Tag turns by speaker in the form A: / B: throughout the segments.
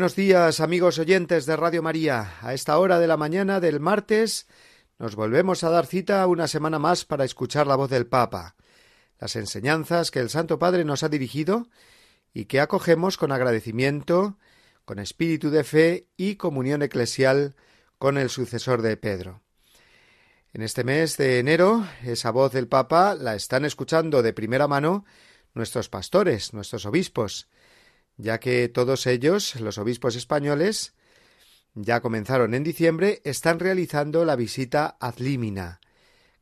A: Buenos días, amigos oyentes de Radio María. A esta hora de la mañana del martes nos volvemos a dar cita una semana más para escuchar la voz del Papa, las enseñanzas que el Santo Padre nos ha dirigido y que acogemos con agradecimiento, con espíritu de fe y comunión eclesial con el sucesor de Pedro. En este mes de enero, esa voz del Papa la están escuchando de primera mano nuestros pastores, nuestros obispos, ya que todos ellos, los obispos españoles, ya comenzaron en diciembre, están realizando la visita ad limina,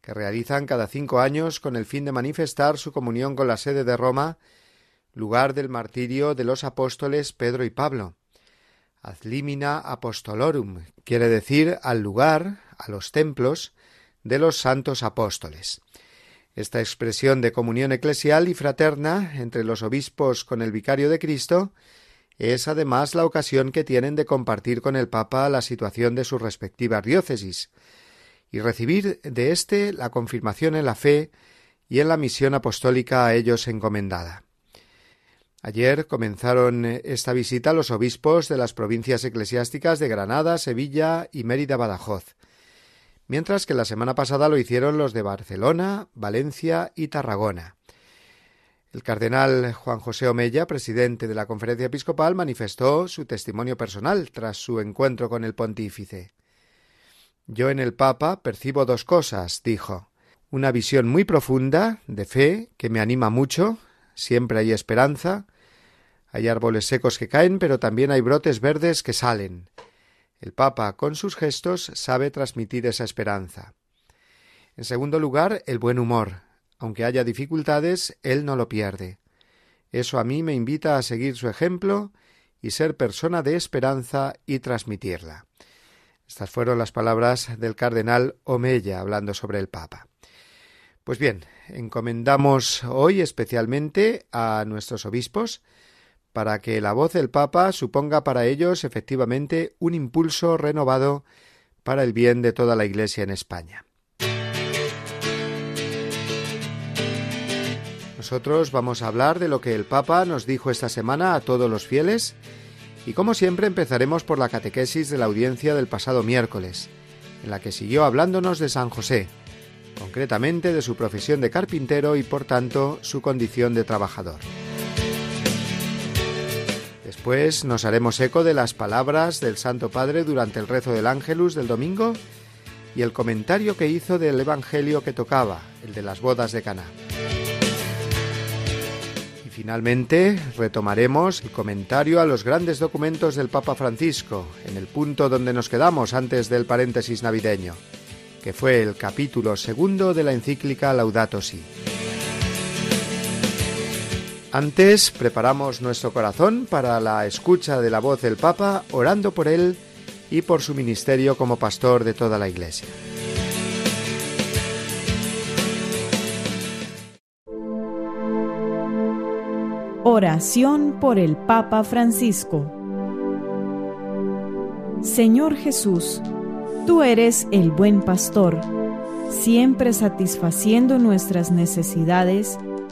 A: que realizan cada cinco años con el fin de manifestar su comunión con la sede de Roma, lugar del martirio de los apóstoles Pedro y Pablo. Ad limina apostolorum quiere decir al lugar, a los templos de los santos apóstoles. Esta expresión de comunión eclesial y fraterna entre los obispos con el vicario de Cristo es además la ocasión que tienen de compartir con el Papa la situación de sus respectivas diócesis y recibir de éste la confirmación en la fe y en la misión apostólica a ellos encomendada. Ayer comenzaron esta visita los obispos de las provincias eclesiásticas de Granada, Sevilla y Mérida Badajoz, mientras que la semana pasada lo hicieron los de Barcelona, Valencia y Tarragona. El cardenal Juan José Omella, presidente de la Conferencia Episcopal, manifestó su testimonio personal tras su encuentro con el pontífice. Yo en el Papa percibo dos cosas, dijo una visión muy profunda, de fe, que me anima mucho, siempre hay esperanza, hay árboles secos que caen, pero también hay brotes verdes que salen, el Papa, con sus gestos, sabe transmitir esa esperanza. En segundo lugar, el buen humor. Aunque haya dificultades, él no lo pierde. Eso a mí me invita a seguir su ejemplo y ser persona de esperanza y transmitirla. Estas fueron las palabras del cardenal Omeya hablando sobre el Papa. Pues bien, encomendamos hoy especialmente a nuestros obispos para que la voz del Papa suponga para ellos efectivamente un impulso renovado para el bien de toda la Iglesia en España. Nosotros vamos a hablar de lo que el Papa nos dijo esta semana a todos los fieles y como siempre empezaremos por la catequesis de la audiencia del pasado miércoles, en la que siguió hablándonos de San José, concretamente de su profesión de carpintero y por tanto su condición de trabajador. Después nos haremos eco de las palabras del Santo Padre durante el rezo del Ángelus del domingo y el comentario que hizo del Evangelio que tocaba, el de las bodas de Caná. Y finalmente retomaremos el comentario a los grandes documentos del Papa Francisco, en el punto donde nos quedamos antes del paréntesis navideño, que fue el capítulo segundo de la encíclica Laudato Si'. Antes preparamos nuestro corazón para la escucha de la voz del Papa, orando por él y por su ministerio como pastor de toda la Iglesia.
B: Oración por el Papa Francisco Señor Jesús, tú eres el buen pastor, siempre satisfaciendo nuestras necesidades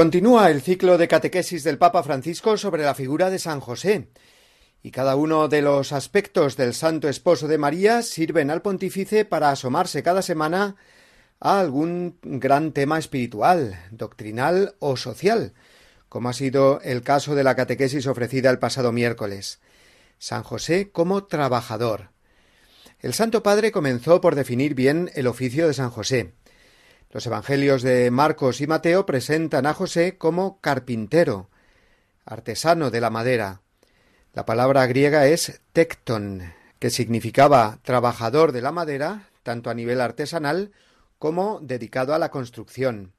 A: Continúa el ciclo de catequesis del Papa Francisco sobre la figura de San José, y cada uno de los aspectos del Santo Esposo de María sirven al pontífice para asomarse cada semana a algún gran tema espiritual, doctrinal o social, como ha sido el caso de la catequesis ofrecida el pasado miércoles. San José como trabajador. El Santo Padre comenzó por definir bien el oficio de San José. Los Evangelios de Marcos y Mateo presentan a José como carpintero, artesano de la madera. La palabra griega es tecton, que significaba trabajador de la madera, tanto a nivel artesanal como dedicado a la construcción.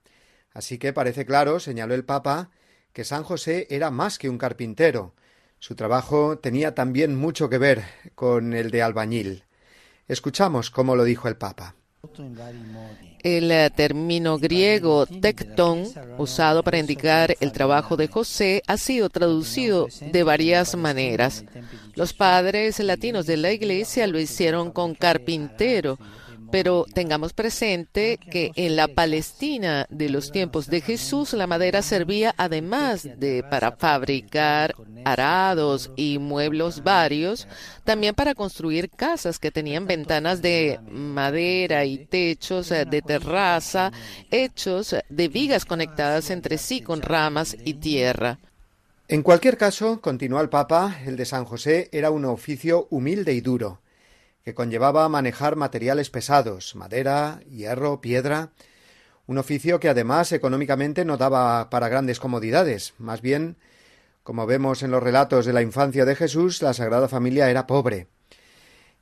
A: Así que parece claro, señaló el Papa, que San José era más que un carpintero. Su trabajo tenía también mucho que ver con el de albañil. Escuchamos cómo lo dijo el Papa.
C: El eh, término griego tecton, usado para indicar el trabajo de José, ha sido traducido de varias maneras. Los padres latinos de la iglesia lo hicieron con carpintero, pero tengamos presente que en la Palestina de los tiempos de Jesús la madera servía además de para fabricar arados y muebles varios, también para construir casas que tenían ventanas de madera y techos de terraza hechos de vigas conectadas entre sí con ramas y tierra.
A: En cualquier caso, continuó el Papa, el de San José era un oficio humilde y duro que conllevaba manejar materiales pesados, madera, hierro, piedra, un oficio que además económicamente no daba para grandes comodidades, más bien, como vemos en los relatos de la infancia de Jesús, la Sagrada Familia era pobre.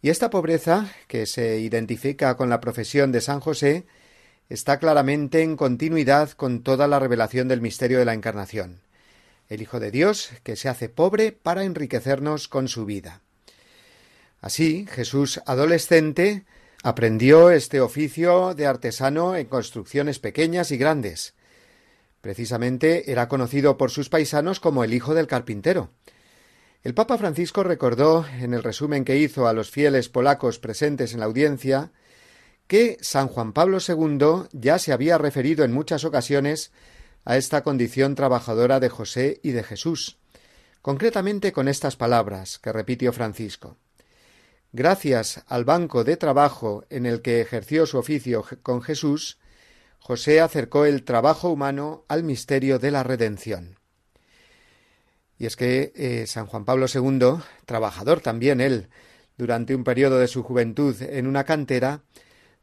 A: Y esta pobreza, que se identifica con la profesión de San José, está claramente en continuidad con toda la revelación del misterio de la Encarnación. El Hijo de Dios, que se hace pobre para enriquecernos con su vida. Así, Jesús adolescente aprendió este oficio de artesano en construcciones pequeñas y grandes. Precisamente era conocido por sus paisanos como el hijo del carpintero. El Papa Francisco recordó, en el resumen que hizo a los fieles polacos presentes en la audiencia, que San Juan Pablo II ya se había referido en muchas ocasiones a esta condición trabajadora de José y de Jesús, concretamente con estas palabras que repitió Francisco. Gracias al banco de trabajo en el que ejerció su oficio con Jesús, José acercó el trabajo humano al misterio de la redención. Y es que eh, San Juan Pablo II, trabajador también él, durante un periodo de su juventud en una cantera,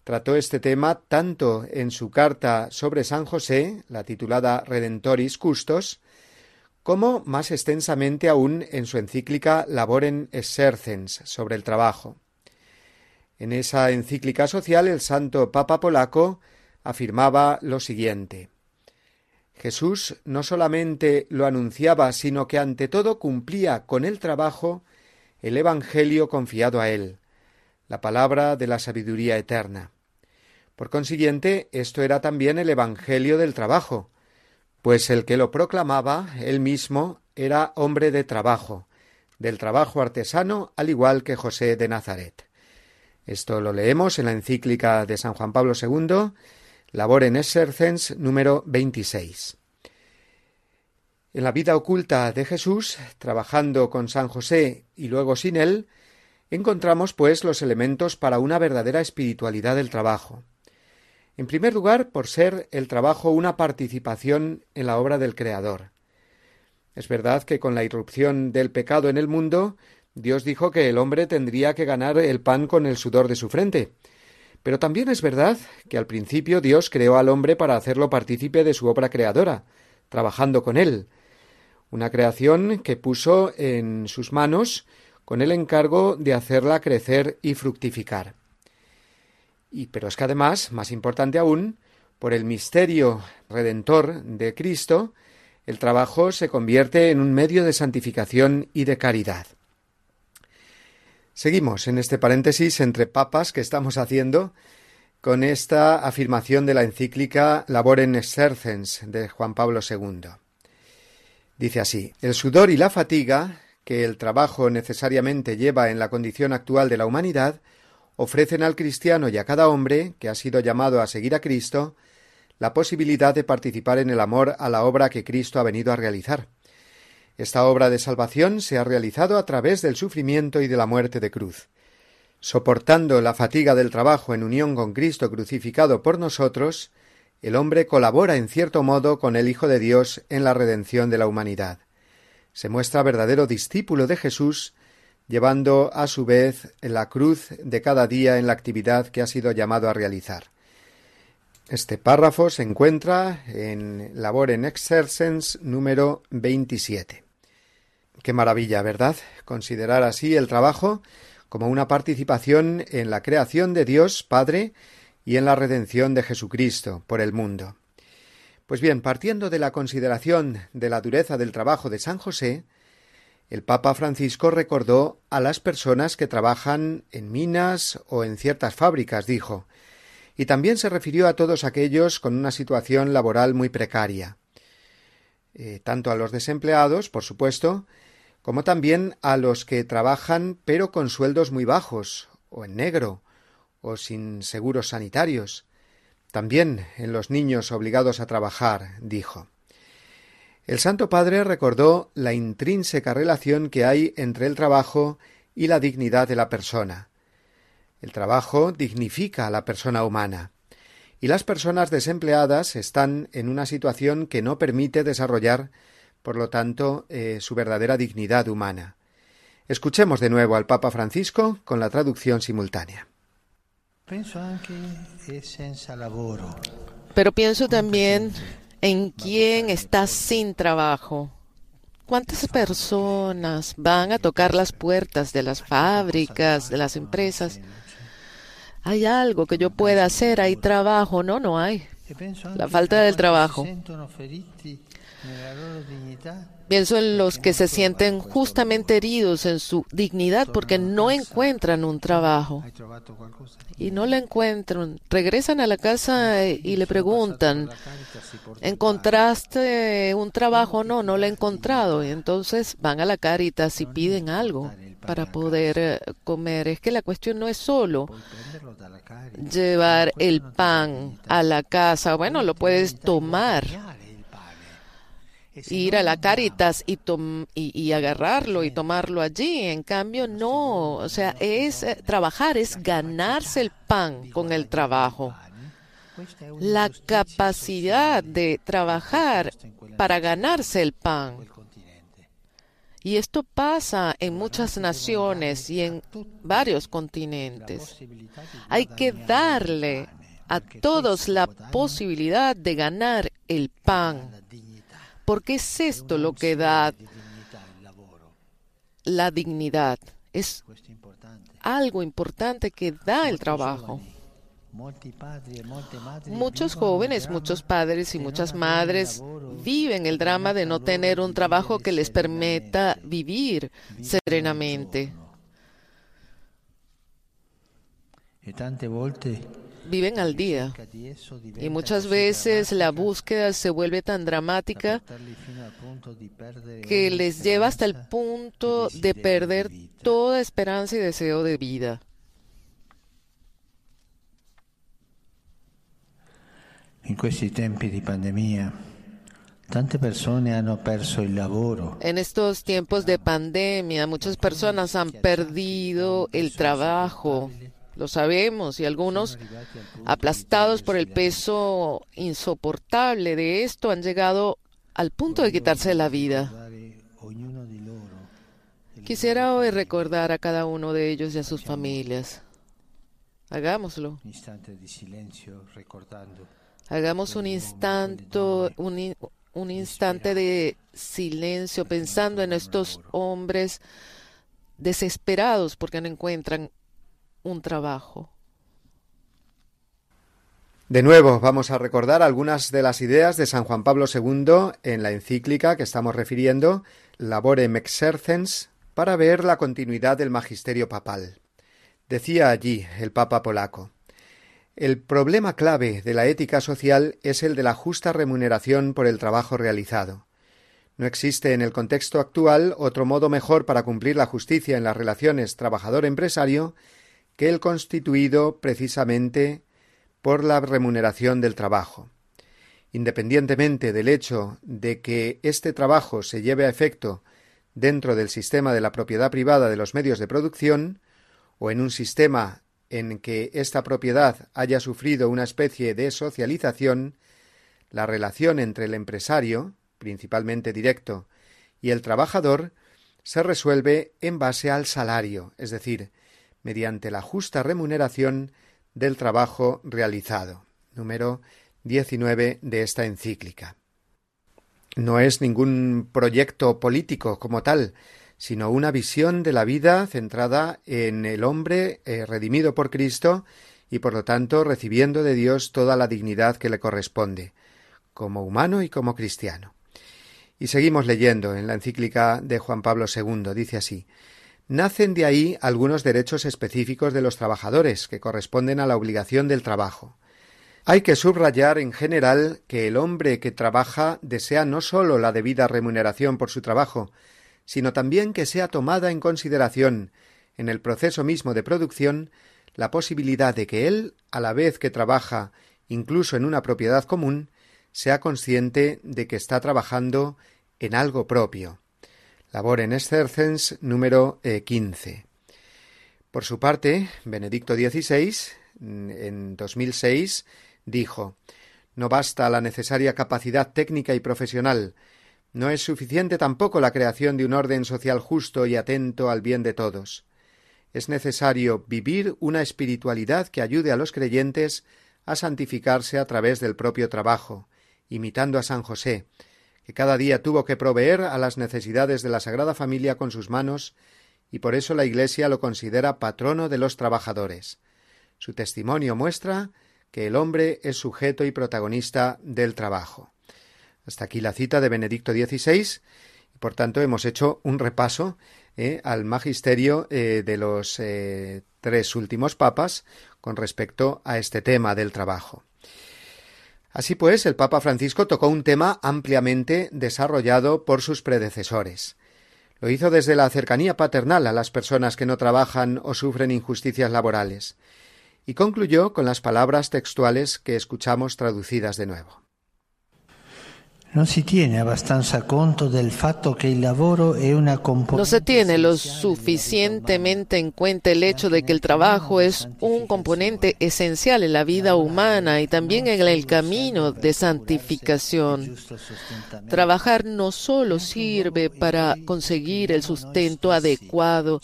A: trató este tema tanto en su carta sobre San José, la titulada Redentoris Custos, como más extensamente aún en su encíclica Laboren Exercens sobre el trabajo. En esa encíclica social el santo Papa polaco afirmaba lo siguiente Jesús no solamente lo anunciaba, sino que ante todo cumplía con el trabajo el Evangelio confiado a él, la palabra de la sabiduría eterna. Por consiguiente, esto era también el Evangelio del trabajo, pues el que lo proclamaba él mismo era hombre de trabajo, del trabajo artesano, al igual que José de Nazaret. Esto lo leemos en la encíclica de San Juan Pablo II, Labor en Exercens número 26. En la vida oculta de Jesús, trabajando con San José y luego sin él, encontramos pues los elementos para una verdadera espiritualidad del trabajo. En primer lugar, por ser el trabajo una participación en la obra del Creador. Es verdad que con la irrupción del pecado en el mundo, Dios dijo que el hombre tendría que ganar el pan con el sudor de su frente. Pero también es verdad que al principio Dios creó al hombre para hacerlo partícipe de su obra creadora, trabajando con él. Una creación que puso en sus manos con el encargo de hacerla crecer y fructificar. Pero es que además, más importante aún, por el misterio redentor de Cristo, el trabajo se convierte en un medio de santificación y de caridad. Seguimos en este paréntesis entre papas que estamos haciendo con esta afirmación de la encíclica Labor en Exercens de Juan Pablo II. Dice así El sudor y la fatiga que el trabajo necesariamente lleva en la condición actual de la humanidad ofrecen al cristiano y a cada hombre que ha sido llamado a seguir a Cristo la posibilidad de participar en el amor a la obra que Cristo ha venido a realizar. Esta obra de salvación se ha realizado a través del sufrimiento y de la muerte de cruz. Soportando la fatiga del trabajo en unión con Cristo crucificado por nosotros, el hombre colabora en cierto modo con el Hijo de Dios en la redención de la humanidad. Se muestra verdadero discípulo de Jesús, llevando a su vez la cruz de cada día en la actividad que ha sido llamado a realizar. Este párrafo se encuentra en Labor en Exercens número 27. Qué maravilla, ¿verdad? Considerar así el trabajo como una participación en la creación de Dios Padre y en la redención de Jesucristo por el mundo. Pues bien, partiendo de la consideración de la dureza del trabajo de San José, el Papa Francisco recordó a las personas que trabajan en minas o en ciertas fábricas, dijo, y también se refirió a todos aquellos con una situación laboral muy precaria, eh, tanto a los desempleados, por supuesto, como también a los que trabajan pero con sueldos muy bajos, o en negro, o sin seguros sanitarios, también en los niños obligados a trabajar, dijo. El Santo Padre recordó la intrínseca relación que hay entre el trabajo y la dignidad de la persona, el trabajo dignifica a la persona humana, y las personas desempleadas están en una situación que no permite desarrollar, por lo tanto, eh, su verdadera dignidad humana. Escuchemos de nuevo al Papa Francisco con la traducción simultánea.
C: Pero pienso también en quién está sin trabajo. ¿Cuántas personas van a tocar las puertas de las fábricas, de las empresas? hay algo que yo pueda hacer, hay trabajo, no, no hay. La falta del trabajo. Pienso en los que se sienten justamente heridos en su dignidad porque no encuentran un trabajo. Y no lo encuentran. Regresan a la casa y le preguntan, ¿encontraste un trabajo? No, no lo he encontrado. Y entonces van a la Caritas y piden algo para poder eh, comer. Es que la cuestión no es solo llevar el pan a la casa. Bueno, lo puedes tomar ir a la Caritas y, y, agarrarlo y tomarlo allí. En cambio, no. O sea, es eh, trabajar, es ganarse el pan con el trabajo. La capacidad de trabajar para ganarse el pan y esto pasa en muchas naciones y en varios continentes. Hay que darle a todos la posibilidad de ganar el pan, porque es esto lo que da la dignidad. Es algo importante que da el trabajo. Muchos jóvenes, muchos padres y muchas madres viven el drama de no tener un trabajo que les permita vivir serenamente. Viven al día y muchas veces la búsqueda se vuelve tan dramática que les lleva hasta el punto de perder toda esperanza y deseo de vida.
D: En questi tempi di pandemia, tante persone hanno perso il lavoro.
C: En estos tiempos de pandemia, muchas personas han perdido el trabajo. Lo sabemos, y algunos, aplastados por el peso insoportable de esto, han llegado al punto de quitarse la vida. Quisiera hoy recordar a cada uno de ellos y a sus familias. Hagámoslo. Hagamos un instante, un, instante de silencio pensando en estos hombres desesperados porque no encuentran un trabajo.
A: De nuevo, vamos a recordar algunas de las ideas de San Juan Pablo II en la encíclica que estamos refiriendo, Labore Exercens, para ver la continuidad del magisterio papal. Decía allí el Papa polaco el problema clave de la ética social es el de la justa remuneración por el trabajo realizado. No existe en el contexto actual otro modo mejor para cumplir la justicia en las relaciones trabajador-empresario que el constituido precisamente por la remuneración del trabajo. Independientemente del hecho de que este trabajo se lleve a efecto dentro del sistema de la propiedad privada de los medios de producción, o en un sistema en que esta propiedad haya sufrido una especie de socialización, la relación entre el empresario, principalmente directo, y el trabajador se resuelve en base al salario, es decir, mediante la justa remuneración del trabajo realizado. Número 19 de esta encíclica. No es ningún proyecto político como tal, sino una visión de la vida centrada en el hombre eh, redimido por Cristo y por lo tanto recibiendo de Dios toda la dignidad que le corresponde, como humano y como cristiano. Y seguimos leyendo en la encíclica de Juan Pablo II. Dice así Nacen de ahí algunos derechos específicos de los trabajadores que corresponden a la obligación del trabajo. Hay que subrayar en general que el hombre que trabaja desea no sólo la debida remuneración por su trabajo, sino también que sea tomada en consideración, en el proceso mismo de producción, la posibilidad de que él, a la vez que trabaja incluso en una propiedad común, sea consciente de que está trabajando en algo propio. Labor en exercens número 15. Eh, Por su parte, Benedicto XVI, en 2006, dijo No basta la necesaria capacidad técnica y profesional, no es suficiente tampoco la creación de un orden social justo y atento al bien de todos. Es necesario vivir una espiritualidad que ayude a los creyentes a santificarse a través del propio trabajo, imitando a San José, que cada día tuvo que proveer a las necesidades de la Sagrada Familia con sus manos, y por eso la Iglesia lo considera patrono de los trabajadores. Su testimonio muestra que el hombre es sujeto y protagonista del trabajo. Hasta aquí la cita de Benedicto XVI, y por tanto hemos hecho un repaso eh, al magisterio eh, de los eh, tres últimos papas con respecto a este tema del trabajo. Así pues, el Papa Francisco tocó un tema ampliamente desarrollado por sus predecesores. Lo hizo desde la cercanía paternal a las personas que no trabajan o sufren injusticias laborales, y concluyó con las palabras textuales que escuchamos traducidas de nuevo.
D: No se tiene
C: lo suficientemente en cuenta el hecho de que el trabajo es un componente esencial en la vida humana y también en el camino de santificación. Trabajar no solo sirve para conseguir el sustento adecuado,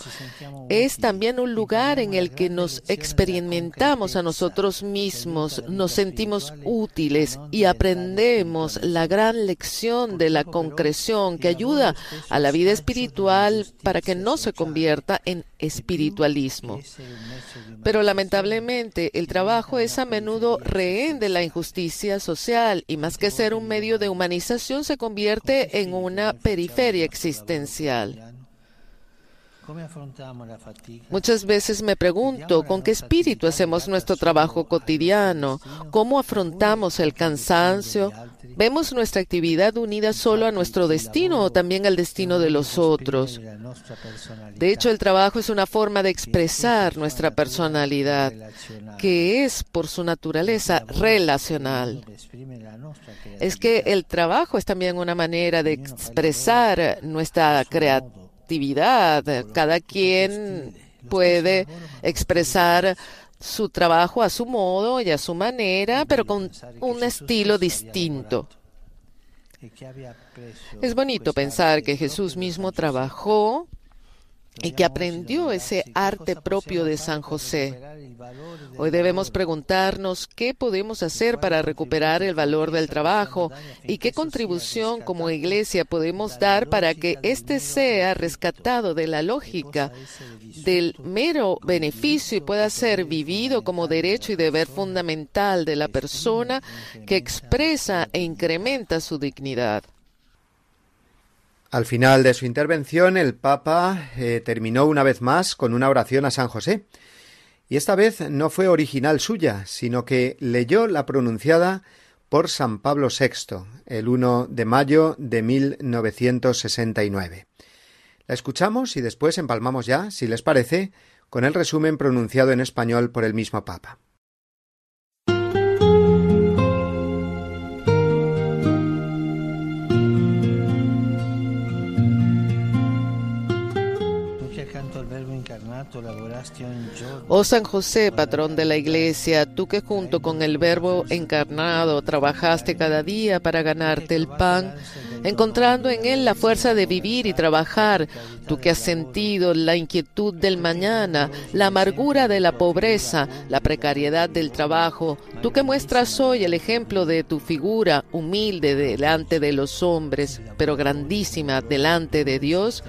C: es también un lugar en el que nos experimentamos a nosotros mismos, nos sentimos útiles y aprendemos la gran lección de la concreción que ayuda a la vida espiritual para que no se convierta en espiritualismo. Pero lamentablemente el trabajo es a menudo rehén de la injusticia social y más que ser un medio de humanización se convierte en una periferia existencial. Muchas veces me pregunto con qué espíritu hacemos nuestro trabajo cotidiano, cómo afrontamos el cansancio, vemos nuestra actividad unida solo a nuestro destino o también al destino de los otros. De hecho, el trabajo es una forma de expresar nuestra personalidad, que es por su naturaleza relacional. Es que el trabajo es también una manera de expresar nuestra creatividad cada quien puede expresar su trabajo a su modo y a su manera, pero con un estilo distinto. Es bonito pensar que Jesús mismo trabajó y que aprendió ese arte propio de San José. Hoy debemos preguntarnos qué podemos hacer para recuperar el valor del trabajo y qué contribución como iglesia podemos dar para que éste sea rescatado de la lógica del mero beneficio y pueda ser vivido como derecho y deber fundamental de la persona que expresa e incrementa su dignidad.
A: Al final de su intervención, el Papa eh, terminó una vez más con una oración a San José. Y esta vez no fue original suya, sino que leyó la pronunciada por San Pablo VI, el 1 de mayo de 1969. La escuchamos y después empalmamos ya, si les parece, con el resumen pronunciado en español por el mismo Papa.
C: Oh San José, patrón de la Iglesia, tú que junto con el Verbo encarnado trabajaste cada día para ganarte el pan, encontrando en él la fuerza de vivir y trabajar, tú que has sentido la inquietud del mañana, la amargura de la pobreza, la precariedad del trabajo, tú que muestras hoy el ejemplo de tu figura humilde delante de los hombres, pero grandísima delante de Dios,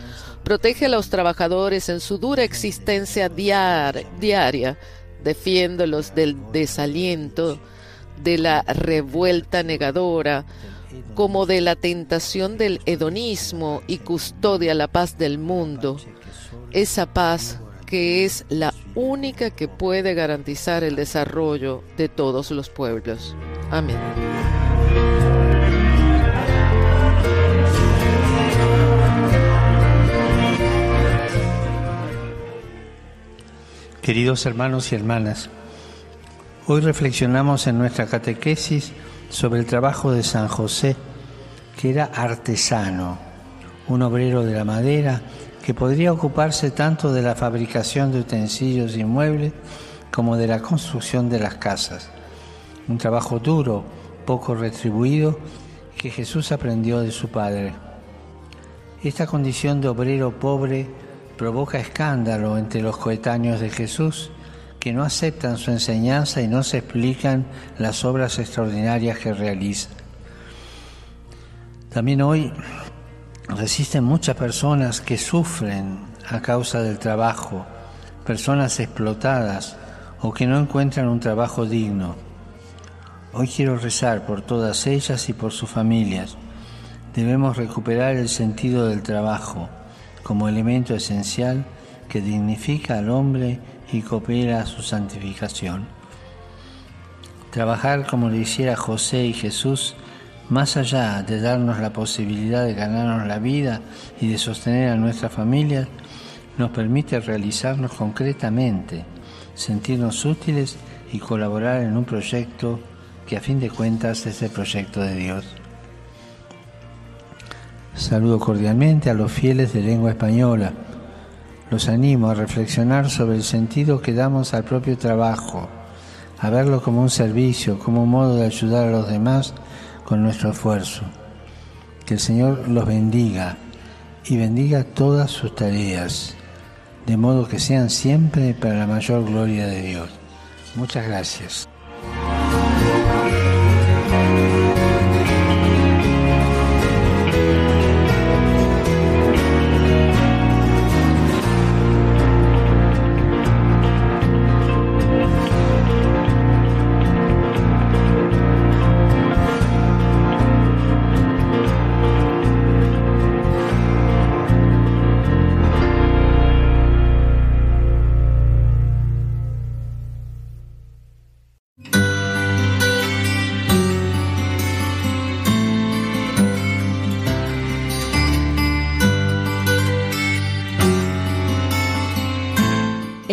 C: Protege a los trabajadores en su dura existencia diaria, defiéndolos del desaliento, de la revuelta negadora, como de la tentación del hedonismo y custodia la paz del mundo, esa paz que es la única que puede garantizar el desarrollo de todos los pueblos. Amén.
D: Queridos hermanos y hermanas, hoy reflexionamos en nuestra catequesis sobre el trabajo de San José, que era artesano, un obrero de la madera que podría ocuparse tanto de la fabricación de utensilios y muebles como de la construcción de las casas. Un trabajo duro, poco retribuido, que Jesús aprendió de su Padre. Esta condición de obrero pobre provoca escándalo entre los coetáneos de Jesús que no aceptan su enseñanza y no se explican las obras extraordinarias que realiza. También hoy resisten muchas personas que sufren a causa del trabajo, personas explotadas o que no encuentran un trabajo digno. Hoy quiero rezar por todas ellas y por sus familias. Debemos recuperar el sentido del trabajo como elemento esencial que dignifica al hombre y coopera su santificación. Trabajar como lo hiciera José y Jesús, más allá de darnos la posibilidad de ganarnos la vida y de sostener a nuestra familia, nos permite realizarnos concretamente, sentirnos útiles y colaborar en un proyecto que a fin de cuentas es el proyecto de Dios. Saludo cordialmente a los fieles de lengua española. Los animo a reflexionar sobre el sentido que damos al propio trabajo, a verlo como un servicio, como un modo de ayudar a los demás con nuestro esfuerzo. Que el Señor los bendiga y bendiga todas sus tareas, de modo que sean siempre para la mayor gloria de Dios. Muchas gracias.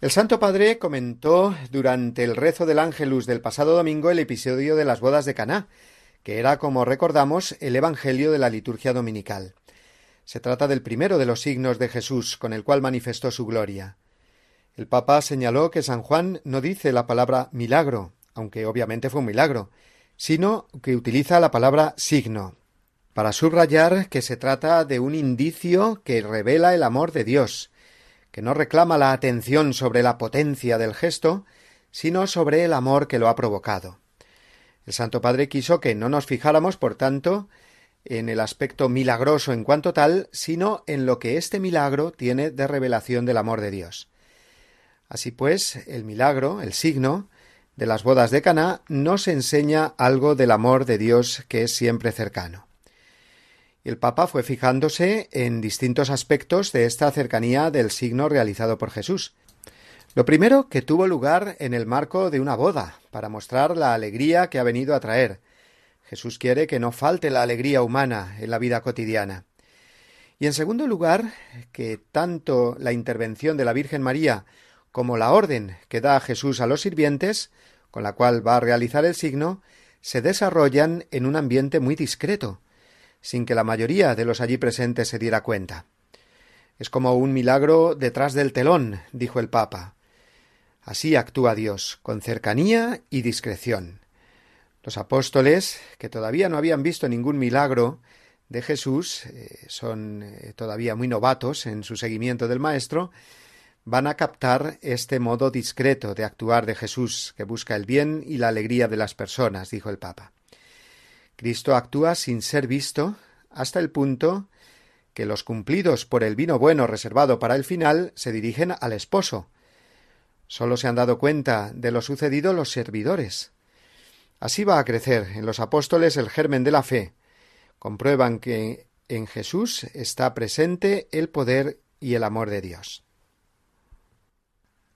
A: El Santo Padre comentó durante el rezo del Ángelus del pasado domingo el episodio de las bodas de Caná, que era, como recordamos, el Evangelio de la liturgia dominical. Se trata del primero de los signos de Jesús con el cual manifestó su gloria. El Papa señaló que San Juan no dice la palabra milagro, aunque obviamente fue un milagro, sino que utiliza la palabra signo, para subrayar que se trata de un indicio que revela el amor de Dios, que no reclama la atención sobre la potencia del gesto, sino sobre el amor que lo ha provocado. El Santo Padre quiso que no nos fijáramos, por tanto, en el aspecto milagroso en cuanto tal, sino en lo que este milagro tiene de revelación del amor de Dios. Así pues, el milagro, el signo, de las bodas de Caná nos enseña algo del amor de Dios que es siempre cercano. El Papa fue fijándose en distintos aspectos de esta cercanía del signo realizado por Jesús. Lo primero, que tuvo lugar en el marco de una boda, para mostrar la alegría que ha venido a traer. Jesús quiere que no falte la alegría humana en la vida cotidiana. Y en segundo lugar, que tanto la intervención de la Virgen María como la orden que da Jesús a los sirvientes, con la cual va a realizar el signo, se desarrollan en un ambiente muy discreto, sin que la mayoría de los allí presentes se diera cuenta. Es como un milagro detrás del telón, dijo el Papa. Así actúa Dios, con cercanía y discreción. Los apóstoles, que todavía no habían visto ningún milagro de Jesús, eh, son eh, todavía muy novatos en su seguimiento del Maestro, van a captar este modo discreto de actuar de Jesús, que busca el bien y la alegría de las personas, dijo el Papa. Cristo actúa sin ser visto hasta el punto que los cumplidos por el vino bueno reservado para el final se dirigen al esposo. Solo se han dado cuenta de lo sucedido los servidores. Así va a crecer en los apóstoles el germen de la fe. Comprueban que en Jesús está presente el poder y el amor de Dios.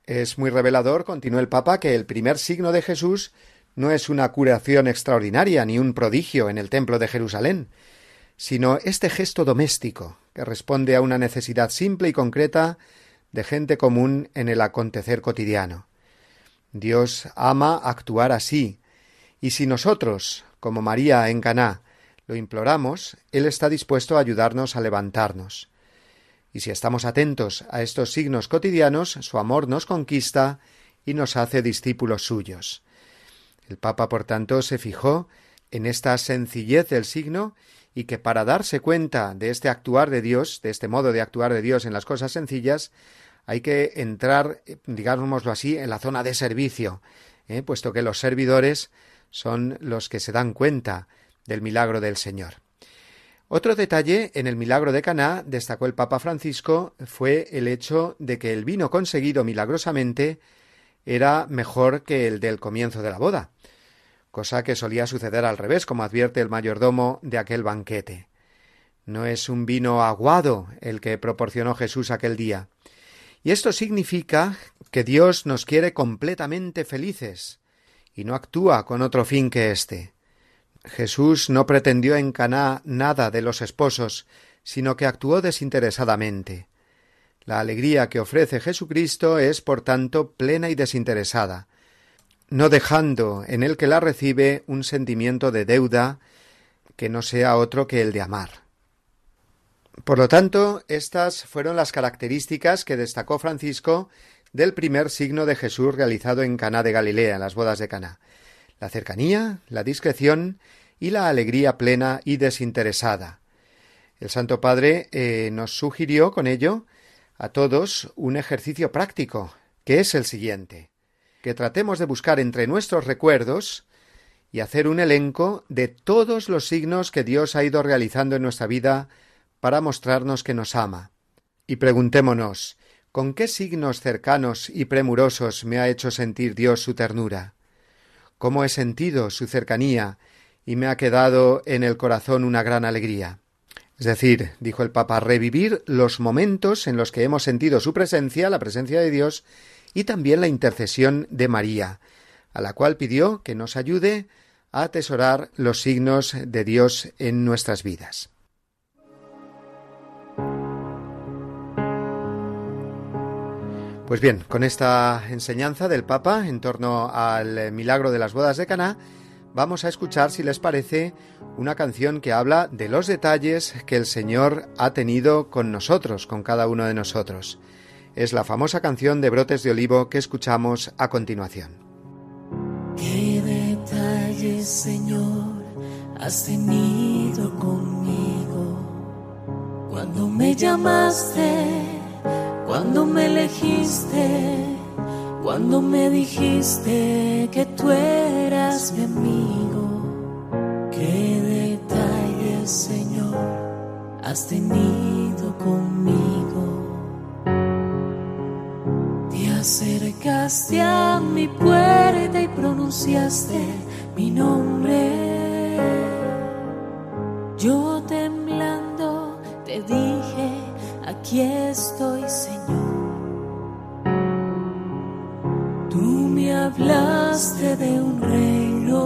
A: Es muy revelador, continuó el Papa, que el primer signo de Jesús no es una curación extraordinaria ni un prodigio en el templo de Jerusalén, sino este gesto doméstico que responde a una necesidad simple y concreta de gente común en el acontecer cotidiano. Dios ama actuar así, y si nosotros, como María en Caná, lo imploramos, Él está dispuesto a ayudarnos a levantarnos. Y si estamos atentos a estos signos cotidianos, su amor nos conquista y nos hace discípulos suyos. El Papa, por tanto, se fijó en esta sencillez del signo y que para darse cuenta de este actuar de Dios, de este modo de actuar de Dios en las cosas sencillas, hay que entrar, digámoslo así, en la zona de servicio, ¿eh? puesto que los servidores son los que se dan cuenta del milagro del Señor. Otro detalle en el milagro de Caná, destacó el Papa Francisco, fue el hecho de que el vino conseguido milagrosamente era mejor que el del comienzo de la boda, cosa que solía suceder al revés, como advierte el mayordomo de aquel banquete. No es un vino aguado el que proporcionó Jesús aquel día. Y esto significa que Dios nos quiere completamente felices, y no actúa con otro fin que éste. Jesús no pretendió en Caná nada de los esposos, sino que actuó desinteresadamente. La alegría que ofrece Jesucristo es, por tanto, plena y desinteresada, no dejando en el que la recibe un sentimiento de deuda que no sea otro que el de amar. Por lo tanto, estas fueron las características que destacó Francisco del primer signo de Jesús realizado en Caná de Galilea, en las bodas de Caná. La cercanía, la discreción y la alegría plena y desinteresada. El Santo Padre eh, nos sugirió con ello a todos un ejercicio práctico, que es el siguiente que tratemos de buscar entre nuestros recuerdos y hacer un elenco de todos los signos que Dios ha ido realizando en nuestra vida para mostrarnos que nos ama. Y preguntémonos ¿con qué signos cercanos y premurosos me ha hecho sentir Dios su ternura? ¿Cómo he sentido su cercanía y me ha quedado en el corazón una gran alegría? Es decir, dijo el Papa, revivir los momentos en los que hemos sentido su presencia, la presencia de Dios, y también la intercesión de María, a la cual pidió que nos ayude a atesorar los signos de Dios en nuestras vidas. Pues bien, con esta enseñanza del Papa en torno al milagro de las bodas de Caná, vamos a escuchar, si les parece, una canción que habla de los detalles que el Señor ha tenido con nosotros, con cada uno de nosotros. Es la famosa canción de Brotes de Olivo que escuchamos a continuación.
E: Qué detalles, Señor, has tenido conmigo cuando me llamaste, cuando me elegiste cuando me dijiste que tú eras mi amigo, qué detalles, Señor, has tenido conmigo. Te acercaste a mi puerta y pronunciaste mi nombre. Yo temblando te dije, aquí estoy, Señor. Hablaste de un reino,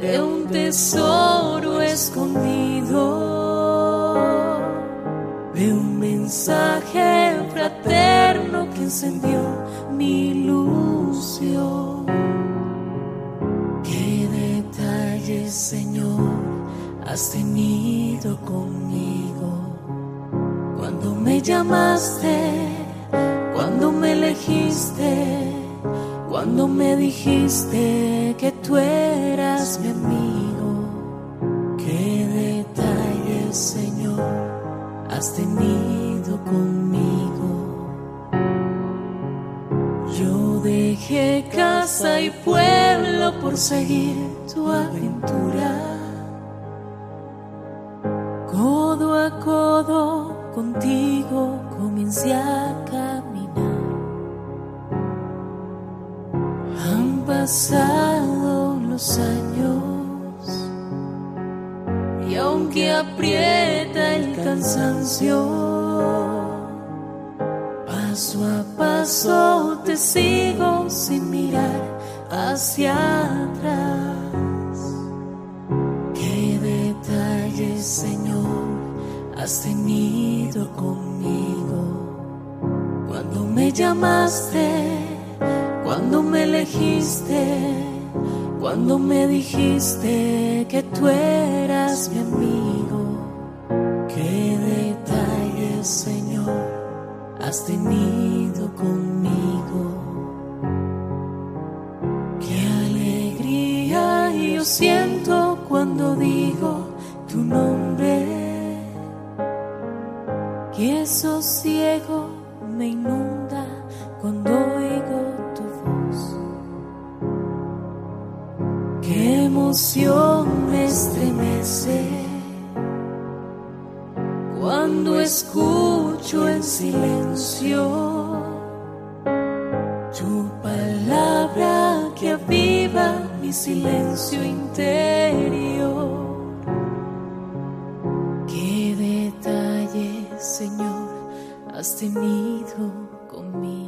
E: de un tesoro escondido, de un mensaje fraterno que encendió mi ilusión. Qué detalles, Señor, has tenido conmigo cuando me llamaste cuando me elegiste, cuando me dijiste que tú eras mi amigo, qué detalles, Señor, has tenido conmigo. Yo dejé casa y pueblo por seguir tu aventura. Codo a codo contigo comencé a pasado los años y aunque aprieta el cansancio, paso a paso te sigo sin mirar hacia atrás. Qué detalles, Señor, has tenido conmigo cuando me llamaste cuando me elegiste, cuando me dijiste que tú eras mi amigo, qué detalles, Señor, has tenido conmigo. Qué alegría yo siento cuando digo tu nombre. Que sosiego me inunda cuando emoción me estremece cuando escucho en silencio tu palabra que aviva mi silencio interior. Qué detalle, Señor, has tenido conmigo.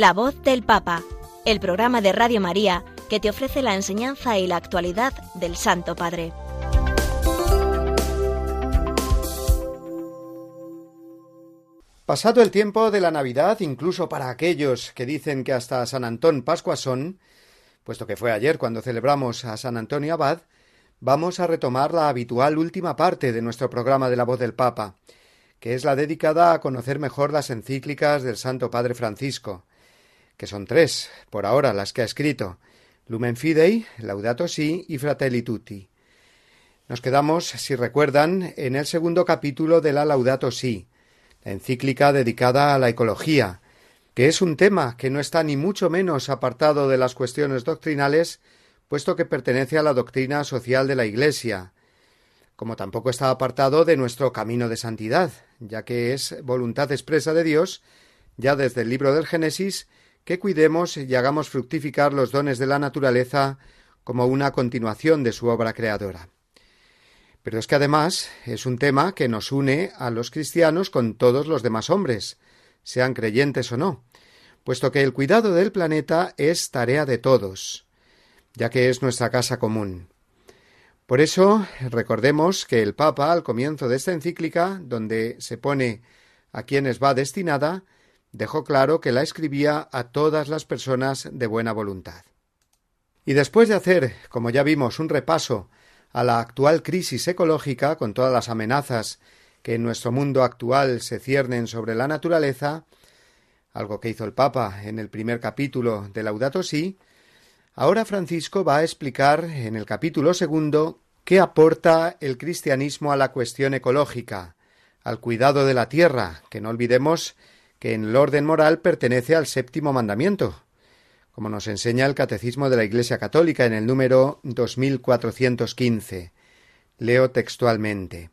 F: La voz del Papa, el programa de Radio María que te ofrece la enseñanza y la actualidad del Santo Padre.
A: Pasado el tiempo de la Navidad, incluso para aquellos que dicen que hasta San Antón Pascua son, puesto que fue ayer cuando celebramos a San Antonio Abad, vamos a retomar la habitual última parte de nuestro programa de la voz del Papa, que es la dedicada a conocer mejor las encíclicas del Santo Padre Francisco, que son tres, por ahora, las que ha escrito, Lumen Fidei, Laudato Si y Fratelli Tutti. Nos quedamos, si recuerdan, en el segundo capítulo de la Laudato Si, la encíclica dedicada a la ecología, que es un tema que no está ni mucho menos apartado de las cuestiones doctrinales, puesto que pertenece a la doctrina social de la Iglesia, como tampoco está apartado de nuestro camino de santidad, ya que es voluntad expresa de Dios, ya desde el libro del Génesis, que cuidemos y hagamos fructificar los dones de la naturaleza como una continuación de su obra creadora. Pero es que además es un tema que nos une a los cristianos con todos los demás hombres, sean creyentes o no, puesto que el cuidado del planeta es tarea de todos, ya que es nuestra casa común. Por eso, recordemos que el Papa, al comienzo de esta encíclica, donde se pone a quienes va destinada, dejó claro que la escribía a todas las personas de buena voluntad. Y después de hacer, como ya vimos, un repaso a la actual crisis ecológica, con todas las amenazas que en nuestro mundo actual se ciernen sobre la naturaleza, algo que hizo el Papa en el primer capítulo de Laudato Si, Ahora Francisco va a explicar en el capítulo segundo qué aporta el cristianismo a la cuestión ecológica, al cuidado de la tierra, que no olvidemos que en el orden moral pertenece al séptimo mandamiento, como nos enseña el Catecismo de la Iglesia Católica en el número 2415. Leo textualmente.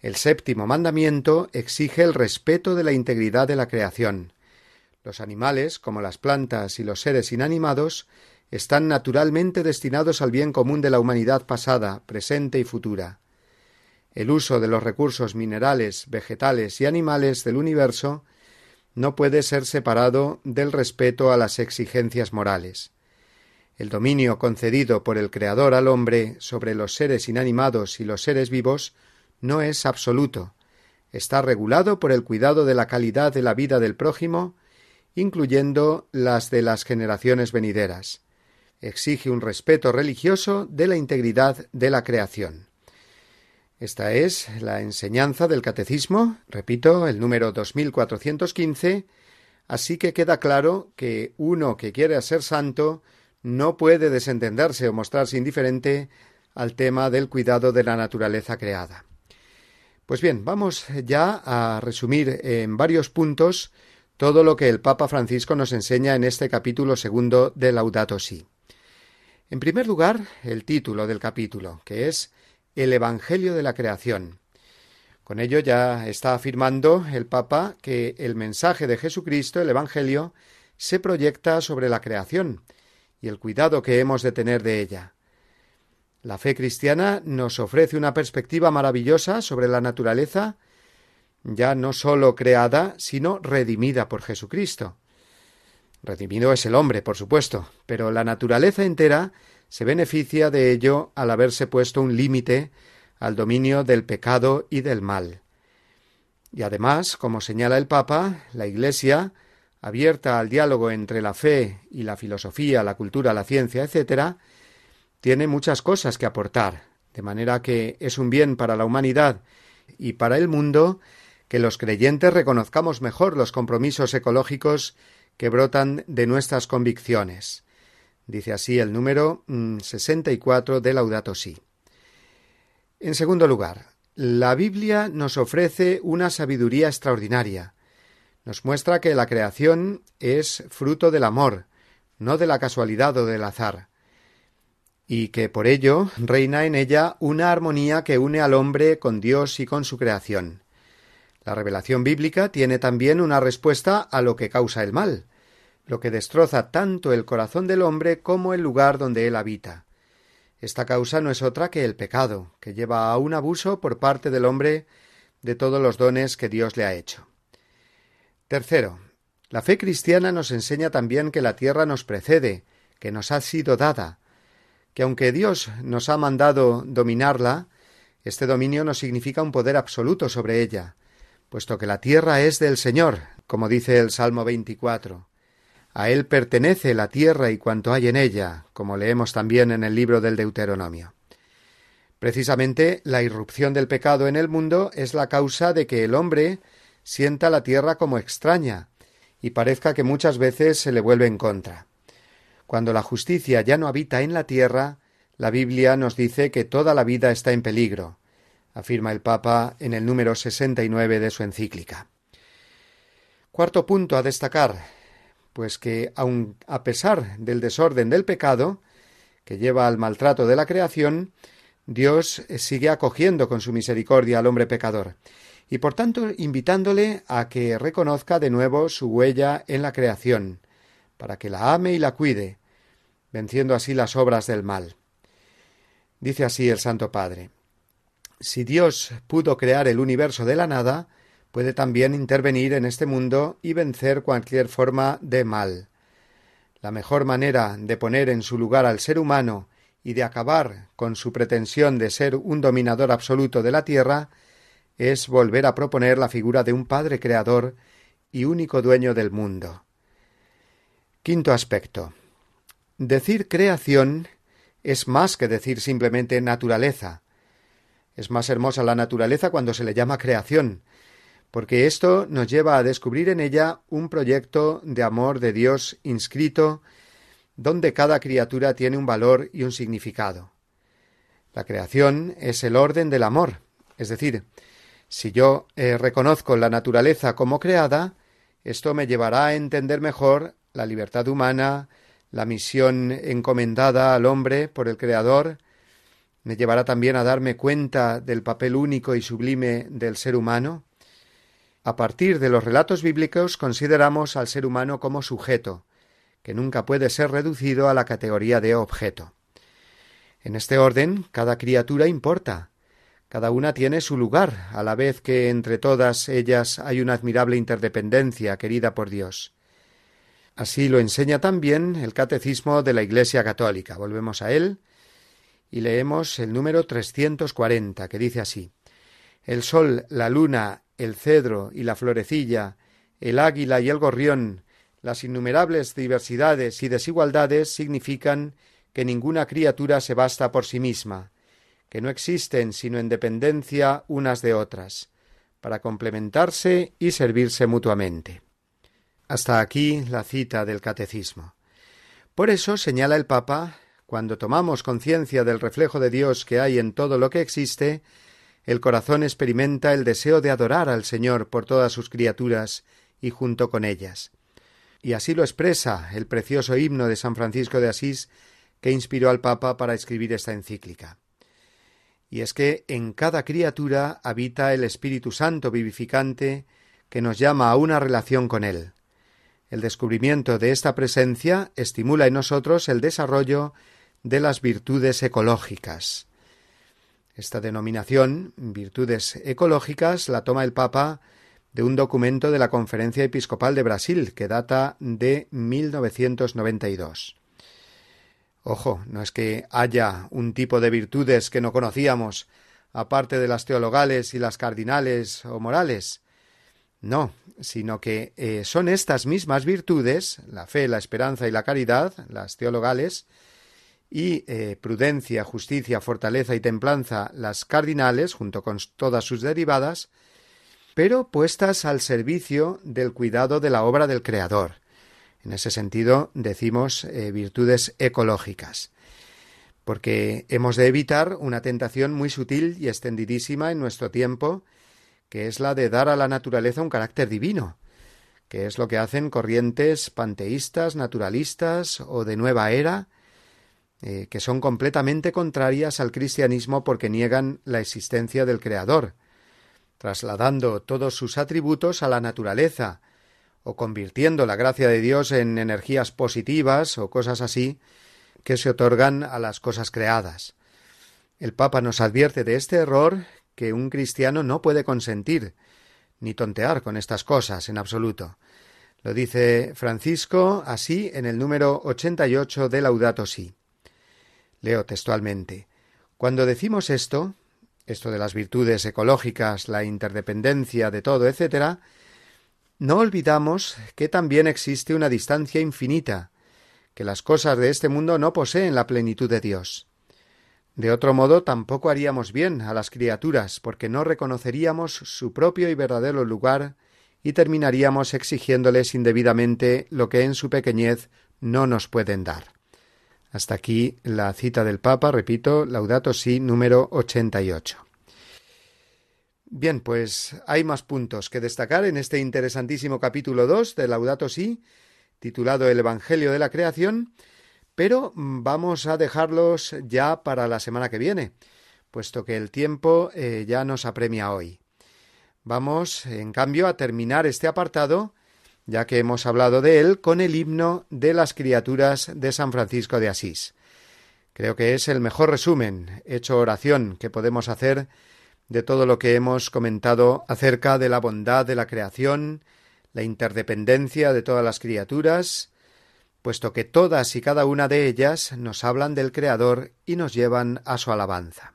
A: El séptimo mandamiento exige el respeto de la integridad de la creación. Los animales, como las plantas y los seres inanimados, están naturalmente destinados al bien común de la humanidad pasada, presente y futura. El uso de los recursos minerales, vegetales y animales del universo no puede ser separado del respeto a las exigencias morales. El dominio concedido por el Creador al hombre sobre los seres inanimados y los seres vivos no es absoluto, está regulado por el cuidado de la calidad de la vida del prójimo, incluyendo las de las generaciones venideras exige un respeto religioso de la integridad de la creación. Esta es la enseñanza del Catecismo, repito, el número 2415, así que queda claro que uno que quiere ser santo no puede desentenderse o mostrarse indiferente al tema del cuidado de la naturaleza creada. Pues bien, vamos ya a resumir en varios puntos todo lo que el Papa Francisco nos enseña en este capítulo segundo de Laudato Si. En primer lugar, el título del capítulo, que es El Evangelio de la Creación. Con ello ya está afirmando el Papa que el mensaje de Jesucristo, el Evangelio, se proyecta sobre la creación y el cuidado que hemos de tener de ella. La fe cristiana nos ofrece una perspectiva maravillosa sobre la naturaleza, ya no sólo creada, sino redimida por Jesucristo. Redimido es el hombre, por supuesto, pero la naturaleza entera se beneficia de ello al haberse puesto un límite al dominio del pecado y del mal. Y además, como señala el Papa, la Iglesia, abierta al diálogo entre la fe y la filosofía, la cultura, la ciencia, etc., tiene muchas cosas que aportar, de manera que es un bien para la humanidad y para el mundo que los creyentes reconozcamos mejor los compromisos ecológicos que brotan de nuestras convicciones. Dice así el número 64 mm, de Laudato Si. En segundo lugar, la Biblia nos ofrece una sabiduría extraordinaria. Nos muestra que la creación es fruto del amor, no de la casualidad o del azar, y que por ello reina en ella una armonía que une al hombre con Dios y con su creación. La revelación bíblica tiene también una respuesta a lo que causa el mal, lo que destroza tanto el corazón del hombre como el lugar donde él habita. Esta causa no es otra que el pecado, que lleva a un abuso por parte del hombre de todos los dones que Dios le ha hecho. Tercero, la fe cristiana nos enseña también que la tierra nos precede, que nos ha sido dada, que aunque Dios nos ha mandado dominarla, este dominio no significa un poder absoluto sobre ella, puesto que la tierra es del Señor, como dice el Salmo 24. A Él pertenece la tierra y cuanto hay en ella, como leemos también en el libro del Deuteronomio. Precisamente la irrupción del pecado en el mundo es la causa de que el hombre sienta la tierra como extraña y parezca que muchas veces se le vuelve en contra. Cuando la justicia ya no habita en la tierra, la Biblia nos dice que toda la vida está en peligro, afirma el Papa en el número 69 de su encíclica. Cuarto punto a destacar, pues que aun a pesar del desorden del pecado, que lleva al maltrato de la creación, Dios sigue acogiendo con su misericordia al hombre pecador, y por tanto invitándole a que reconozca de nuevo su huella en la creación, para que la ame y la cuide, venciendo así las obras del mal. Dice así el Santo Padre Si Dios pudo crear el universo de la nada, puede también intervenir en este mundo y vencer cualquier forma de mal. La mejor manera de poner en su lugar al ser humano y de acabar con su pretensión de ser un dominador absoluto de la tierra es volver a proponer la figura de un Padre Creador y único dueño del mundo. Quinto aspecto. Decir creación es más que decir simplemente naturaleza. Es más hermosa la naturaleza cuando se le llama creación, porque esto nos lleva a descubrir en ella un proyecto de amor de Dios inscrito, donde cada criatura tiene un valor y un significado. La creación es el orden del amor, es decir, si yo eh, reconozco la naturaleza como creada, esto me llevará a entender mejor la libertad humana, la misión encomendada al hombre por el Creador, me llevará también a darme cuenta del papel único y sublime del ser humano, a partir de los relatos bíblicos consideramos al ser humano como sujeto, que nunca puede ser reducido a la categoría de objeto. En este orden, cada criatura importa, cada una tiene su lugar, a la vez que entre todas ellas hay una admirable interdependencia querida por Dios. Así lo enseña también el Catecismo de la Iglesia Católica. Volvemos a él y leemos el número 340, que dice así: El sol, la luna el cedro y la florecilla, el águila y el gorrión, las innumerables diversidades y desigualdades significan que ninguna criatura se basta por sí misma, que no existen sino en dependencia unas de otras, para complementarse y servirse mutuamente. Hasta aquí la cita del Catecismo. Por eso señala el Papa, cuando tomamos conciencia del reflejo de Dios que hay en todo lo que existe, el corazón experimenta el deseo de adorar al Señor por todas sus criaturas y junto con ellas. Y así lo expresa el precioso himno de San Francisco de Asís que inspiró al Papa para escribir esta encíclica. Y es que en cada criatura habita el Espíritu Santo vivificante que nos llama a una relación con Él. El descubrimiento de esta presencia estimula en nosotros el desarrollo de las virtudes ecológicas. Esta denominación, virtudes ecológicas, la toma el Papa de un documento de la Conferencia Episcopal de Brasil, que data de 1992. Ojo, no es que haya un tipo de virtudes que no conocíamos, aparte de las teologales y las cardinales o morales. No, sino que eh, son estas mismas virtudes, la fe, la esperanza y la caridad, las teologales, y eh, prudencia, justicia, fortaleza y templanza las cardinales, junto con todas sus derivadas, pero puestas al servicio del cuidado de la obra del Creador. En ese sentido decimos eh, virtudes ecológicas, porque hemos de evitar una tentación muy sutil y extendidísima en nuestro tiempo, que es la de dar a la naturaleza un carácter divino, que es lo que hacen corrientes panteístas, naturalistas o de nueva era, eh, que son completamente contrarias al cristianismo porque niegan la existencia del Creador, trasladando todos sus atributos a la naturaleza, o convirtiendo la gracia de Dios en energías positivas o cosas así que se otorgan a las cosas creadas. El Papa nos advierte de este error que un cristiano no puede consentir, ni tontear con estas cosas en absoluto. Lo dice Francisco así en el número 88 de Laudato Si. Leo textualmente. Cuando decimos esto, esto de las virtudes ecológicas, la interdependencia de todo, etc., no olvidamos que también existe una distancia infinita, que las cosas de este mundo no poseen la plenitud de Dios. De otro modo, tampoco haríamos bien a las criaturas, porque no reconoceríamos su propio y verdadero lugar y terminaríamos exigiéndoles indebidamente lo que en su pequeñez no nos pueden dar. Hasta aquí la cita del Papa, repito, Laudato Si número 88. Bien, pues hay más puntos que destacar en este interesantísimo capítulo 2 de Laudato Si, titulado El Evangelio de la Creación, pero vamos a dejarlos ya para la semana que viene, puesto que el tiempo eh, ya nos apremia hoy. Vamos, en cambio, a terminar este apartado, ya que hemos hablado de él, con el himno de las criaturas de San Francisco de Asís. Creo que es el mejor resumen, hecho oración, que podemos hacer de todo lo que hemos comentado acerca de la bondad de la creación, la interdependencia de todas las criaturas, puesto que todas y cada una de ellas nos hablan del Creador y nos llevan a su alabanza.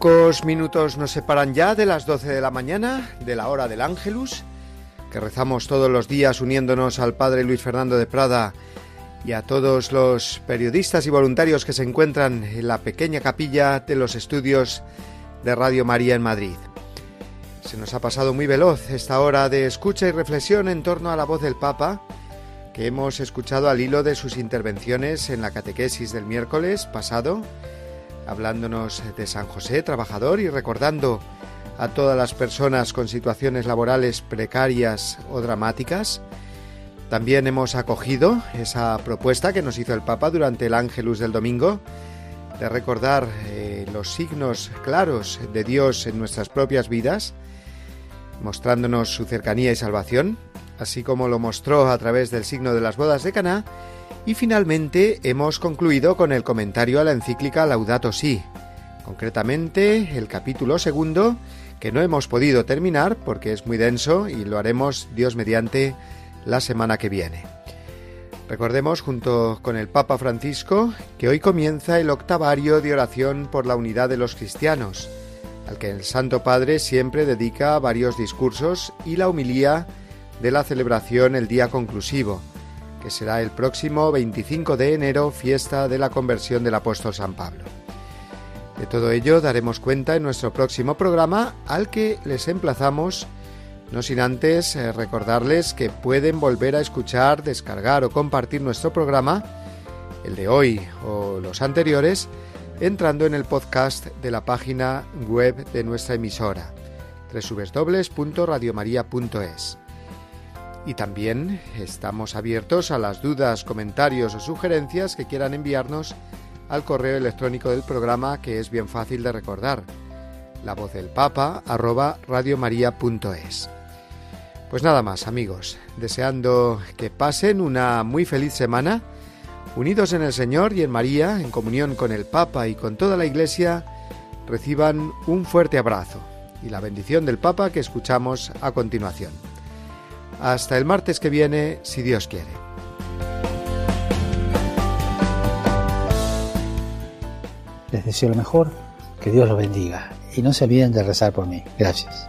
A: Pocos minutos nos separan ya de las 12 de la mañana, de la hora del Ángelus, que rezamos todos los días uniéndonos al Padre Luis Fernando de Prada y a todos los periodistas y voluntarios que se encuentran en la pequeña capilla de los estudios de Radio María en Madrid. Se nos ha pasado muy veloz esta hora de escucha y reflexión en torno a la voz del Papa, que hemos escuchado al hilo de sus intervenciones en la catequesis del miércoles pasado hablándonos de San José, trabajador, y recordando a todas las personas con situaciones laborales precarias o dramáticas. También hemos acogido esa propuesta que nos hizo el Papa durante el Ángelus del domingo de recordar eh, los signos claros de Dios en nuestras propias vidas, mostrándonos su cercanía y salvación, así como lo mostró a través del signo de las bodas de Caná, y finalmente hemos concluido con el comentario a la encíclica Laudato Si, concretamente el capítulo segundo, que no hemos podido terminar porque es muy denso y lo haremos Dios mediante la semana que viene. Recordemos junto con el Papa Francisco que hoy comienza el octavario de oración por la unidad de los cristianos, al que el Santo Padre siempre dedica varios discursos y la humilía de la celebración el día conclusivo, que será el próximo 25 de enero, fiesta de la conversión del apóstol San Pablo. De todo ello daremos cuenta en nuestro próximo programa al que les emplazamos, no sin antes eh, recordarles que pueden volver a escuchar, descargar o compartir nuestro programa, el de hoy o los anteriores, entrando en el podcast de la página web de nuestra emisora www.radiomaria.es. Y también estamos abiertos a las dudas, comentarios o sugerencias que quieran enviarnos al correo electrónico del programa que es bien fácil de recordar, la voz del papa arroba radiomaria.es. Pues nada más amigos, deseando que pasen una muy feliz semana, unidos en el Señor y en María, en comunión con el Papa y con toda la Iglesia, reciban un fuerte abrazo y la bendición del Papa que escuchamos a continuación. Hasta el martes que viene, si Dios quiere.
D: Les deseo lo mejor, que Dios los bendiga y no se olviden de rezar por mí. Gracias.